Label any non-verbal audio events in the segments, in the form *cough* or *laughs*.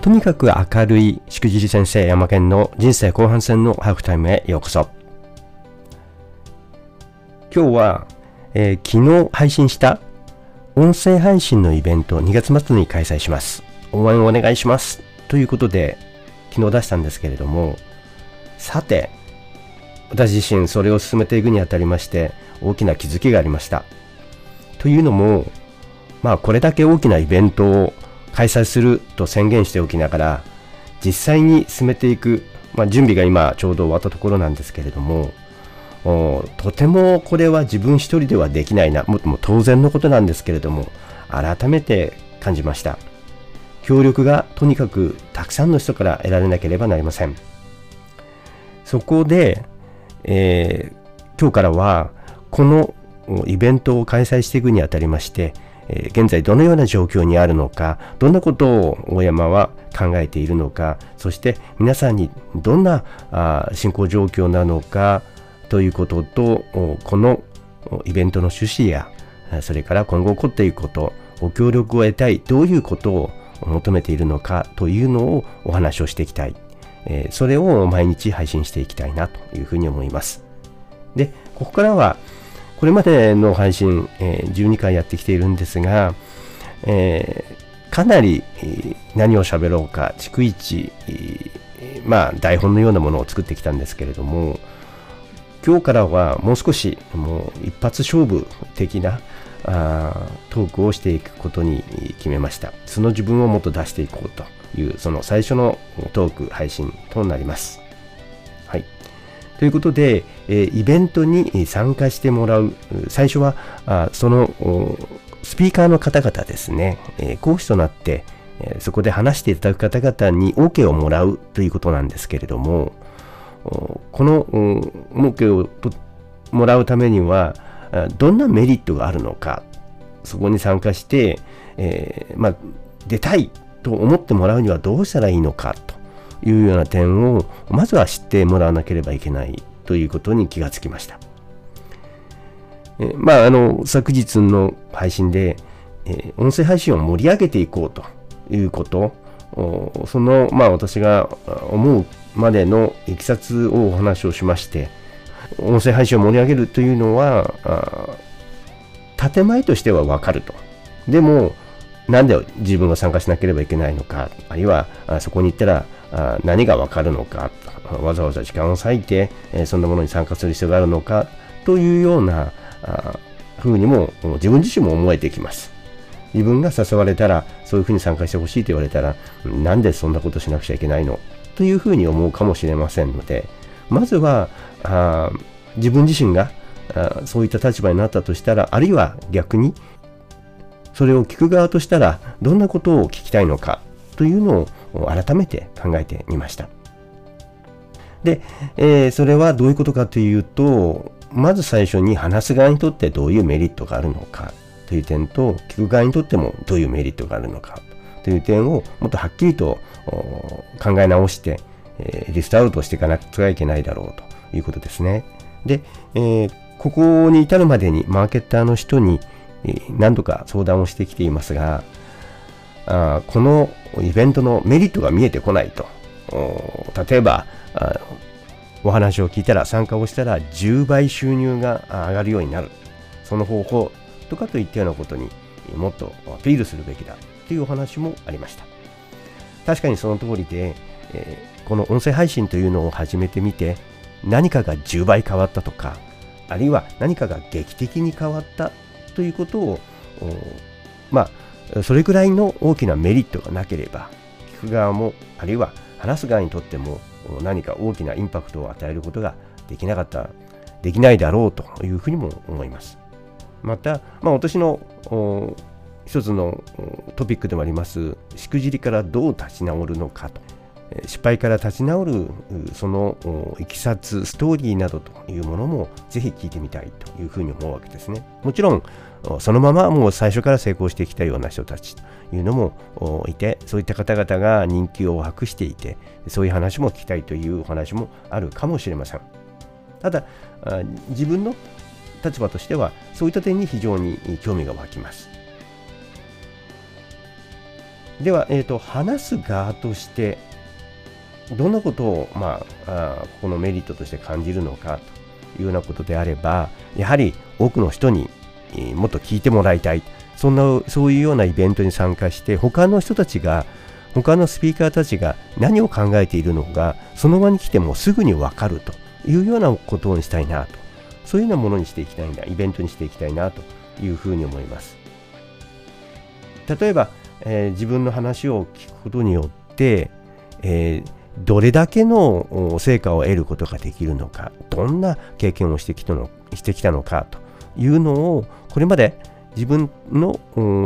とにかく明るいしくじり先生山県の人生後半戦のハーフタイムへようこそ。今日は、えー、昨日配信した音声配信のイベント2月末に開催します。応援お願いします。ということで昨日出したんですけれどもさて私自身それを進めていくにあたりまして大きな気づきがありました。というのもまあこれだけ大きなイベントを開催すると宣言しておきながら実際に進めていく、まあ、準備が今ちょうど終わったところなんですけれどもとてもこれは自分一人ではできないなもっとも当然のことなんですけれども改めて感じました。協力がとにかくたくさんの人から得られなければなりません。そこで、えー、今日からはこのイベントを開催していくにあたりましてえ現在どのような状況にあるのか、どんなことを大山は考えているのか、そして皆さんにどんなあ進行状況なのかということと、このイベントの趣旨や、それから今後起こっていくこと、ご協力を得たい、どういうことを求めているのかというのをお話をしていきたい。えそれを毎日配信していきたいなというふうに思います。で、ここからは、これまでの配信、え、12回やってきているんですが、え、かなり、何を喋ろうか、逐一、まあ、台本のようなものを作ってきたんですけれども、今日からはもう少し、もう一発勝負的なあトークをしていくことに決めました。その自分をもっと出していこうという、その最初のトーク配信となります。ということで、えイベントに参加してもらう。最初は、あそのスピーカーの方々ですね、え講師となって、えそこで話していただく方々に OK をもらうということなんですけれども、この OK をもらうためには、どんなメリットがあるのか、そこに参加して、えー、まあ、出たいと思ってもらうにはどうしたらいいのかというような点をまずは知ってもらわなければいけないということに気がつきました。えまあ、あの、昨日の配信で、え音声配信を盛り上げていこうということ、その、まあ私が思うまでのいきさつをお話をしまして、音声配信を盛り上げるというのは、建前としてはわかると。でも、なんで自分が参加しなければいけないのか、あるいはそこに行ったら何がわかるのか、わざわざ時間を割いて、そんなものに参加する必要があるのかというようなふうにも自分自身も思えてきます。自分が誘われたら、そういうふうに参加してほしいと言われたら、なんでそんなことしなくちゃいけないの？というふうに思うかもしれませんので、まずはあ自分自身があそういった立場になったとしたら、あるいは逆にそれを聞く側としたらどんなことを聞きたいのかというのを改めて考えてみました。で、えー、それはどういうことかというと、まず最初に話す側にとってどういうメリットがあるのかという点と、聞く側にとってもどういうメリットがあるのかという点をもっとはっきりと考え直して、えー、リストアウトしていかなくてはいけないだろうということですね。で、えー、ここに至るまでにマーケッターの人に何度か相談をしてきていますが、あこのイベントのメリットが見えてこないと。例えばお話を聞いたら参加をしたら10倍収入が上がるようになる。その方法とかといったようなことにもっとアピールするべきだというお話もありました。確かにその通りで、えー、この音声配信というのを始めてみて何かが10倍変わったとか、あるいは何かが劇的に変わったということを、まあ、それくらいの大きなメリットがなければ、聞く側も、あるいは話す側にとっても何か大きなインパクトを与えることができなかった、できないだろうというふうにも思います。また、まあ、私の一つのトピックでもあります、しくじりからどう立ち直るのかと。失敗から立ち直るそのいきさつストーリーなどというものもぜひ聞いてみたいというふうに思うわけですね。もちろんそのままもう最初から成功してきたような人たちというのもいてそういった方々が人気を博していてそういう話も聞きたいという話もあるかもしれません。ただ自分の立場としてはそういった点に非常に興味が湧きます。では、えーと、話す側としてどんなことを、まあ、あこのメリットとして感じるのかというようなことであればやはり多くの人に、えー、もっと聞いてもらいたい。そんなそういうようなイベントに参加して他の人たちが他のスピーカーたちが何を考えているのかその場に来てもすぐに分かるというようなことにしたいなと。そういうようなものにしていきたいなイベントにしていきたいなというふうに思います。例えば、えー、自分の話を聞くことによって、えー、どれだけの成果を得ることができるのかどんな経験をしてきたのしてきたのかというのをこれまで自分の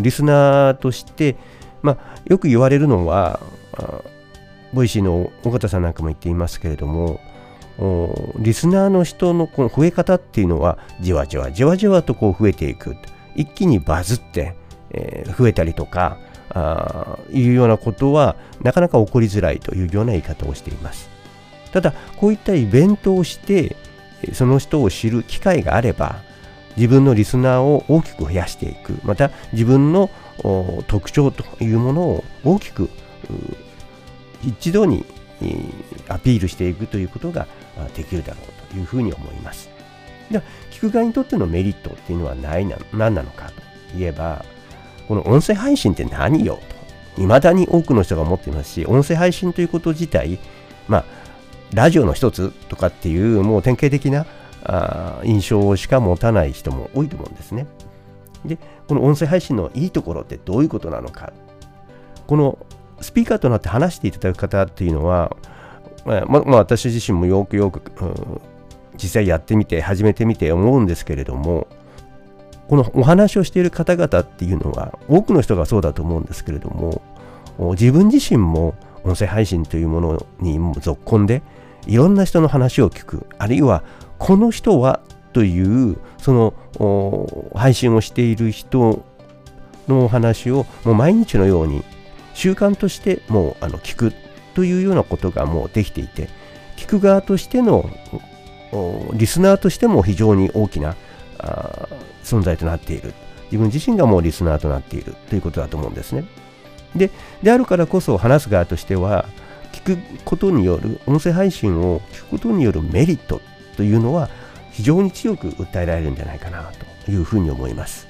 リスナーとしてまあ、よく言われるのは、Voicy の尾形さんなんかも言っていますけれども、リスナーの人のこの増え方っていうのは、じわじわじわじわとこう増えていく。一気にバズって、え、増えたりとか、あいうようなことはなかなか起こりづらいというような言い方をしています。ただ、こういったイベントをして、その人を知る機会があれば、自分のリスナーを大きく増やしていく。また、自分の特徴というものを大きく一度にアピールしていくということができるだろうというふうに思います。では、聞く側にとってのメリットっていうのは何な何なのかといえば、この音声配信って何よ？と、未だに多くの人が思っていますし、音声配信ということ自体、まあ、ラジオの一つとかっていう、もう典型的なあ印象しか持たない人も多いと思うんですね。で、この音声配信のいいところってどういうことなのか。このスピーカーとなって話していただく方っていうのは、まあ、まあ、私自身もよくよく、うん、実際やってみて、始めてみて思うんですけれども、このお話をしている方々っていうのは、多くの人がそうだと思うんですけれども、自分自身も音声配信というものに続婚で、いろんな人の話を聞く、あるいはこの人はというその配信をしている人のお話をもう毎日のように習慣としてもうあの聞くというようなことがもうできていて聞く側としてのリスナーとしても非常に大きな存在となっている。自分自身がもうリスナーとなっている。ということだと思うんですね。でであるからこそ話す側としては聞くことによる音声配信を聞くことによるメリットというのは非常に強く訴えられるんじゃないかなというふうに思います。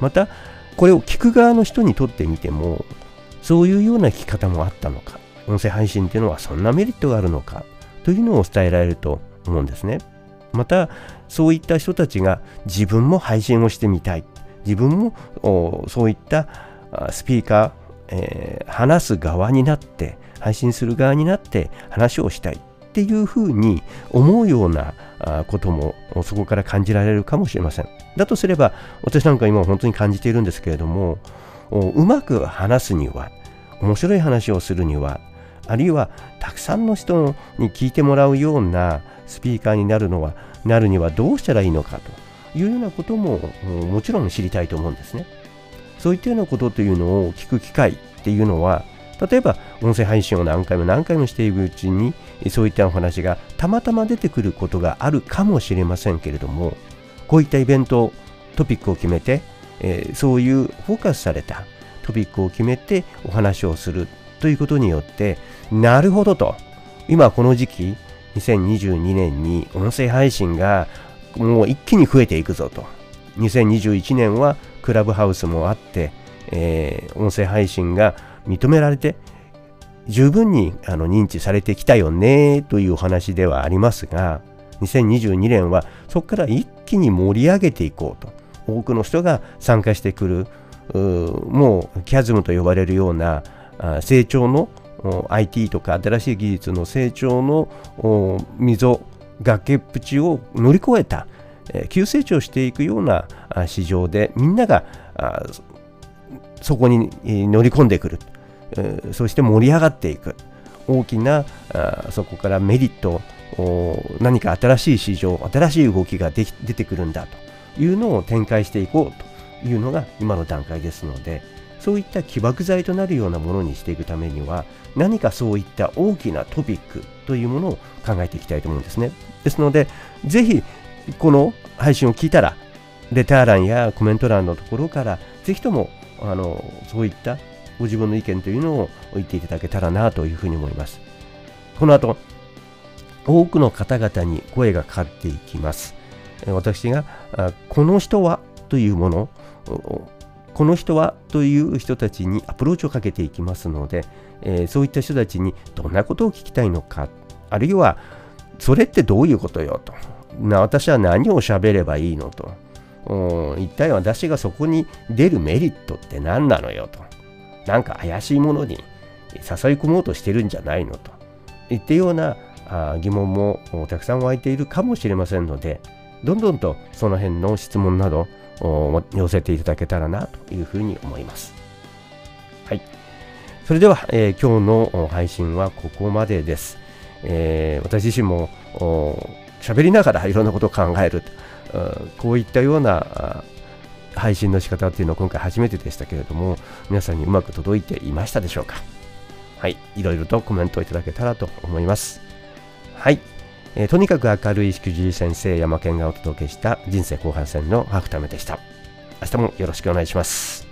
また、これを聞く側の人にとってみても、そういうような聞き方もあったのか、音声配信っていうのはそんなメリットがあるのか。というのを伝えられると思うんですね。また、そういった人たちが自分も配信をしてみたい。自分もそういったスピーカー、えー、話す側になって、配信する側になって話をしたい。っていうふうに思うようなこともそこから感じられるかもしれません。だとすれば私なんか今本当に感じているんですけれどもうまく話すには面白い話をするにはあるいはたくさんの人に聞いてもらうようなスピーカーになるのはなるにはどうしたらいいのかというようなことももちろん知りたいと思うんですね。そういったようなことというのを聞く機会っていうのは例えば音声配信を何回も何回もしていくうちにそういったお話がたまたま出てくることがあるかもしれませんけれどもこういったイベントトピックを決めて、えー、そういうフォーカスされたトピックを決めてお話をするということによってなるほどと。今この時期2022年に音声配信がもう一気に増えていくぞと。2021年はクラブハウスもあって、えー、音声配信が認められて十分にあの認知されてきたよねという話ではありますが2022年はそこから一気に盛り上げていこうと。多くの人が参加してくるもうキャズムと呼ばれるような成長の IT とか新しい技術の成長の溝崖っぷちを乗り越えた急成長していくような市場でみんながそこに乗り込んでくる。そして盛り上がっていく。大きなそこからメリット何か新しい市場新しい動きが出てくるんだというのを展開していこうというのが今の段階ですので。そういった起爆剤となるようなものにしていくためには何かそういった大きなトピックというものを考えていきたいと思うんですねですのでぜひこの配信を聞いたらレター欄やコメント欄のところからぜひともあのそういったご自分の意見というのを言っていただけたらなというふうに思います。この後、多くの方々に声がかかっていきます。私が、この人は？というもの、この人はという人たちにアプローチをかけていきますので、えー、そういった人たちにどんなことを聞きたいのか、あるいは、それってどういうことよと。な私は何を喋ればいいのと。一体私がそこに出るメリットって何なのよと。なんか怪しいものに誘い込もうとしてるんじゃないのと。いったような疑問もたくさん湧いているかもしれませんので、どんどんとその辺の質問など寄せていただけたらなというふうに思います。はい。それでは、えー、今日の配信はここまでです。えー、私自身も喋りながら *laughs* いろんなことを考える。こういったような配信の仕方っていうのは今回初めてでしたけれども、皆さんにうまく届いていましたでしょうかはい、いろいろとコメントをいただけたらと思います。はい。えー、とにかく明るいしくじり先生、山県がお届けした人生後半戦のハーフタイムでした。明日もよろしくお願いします。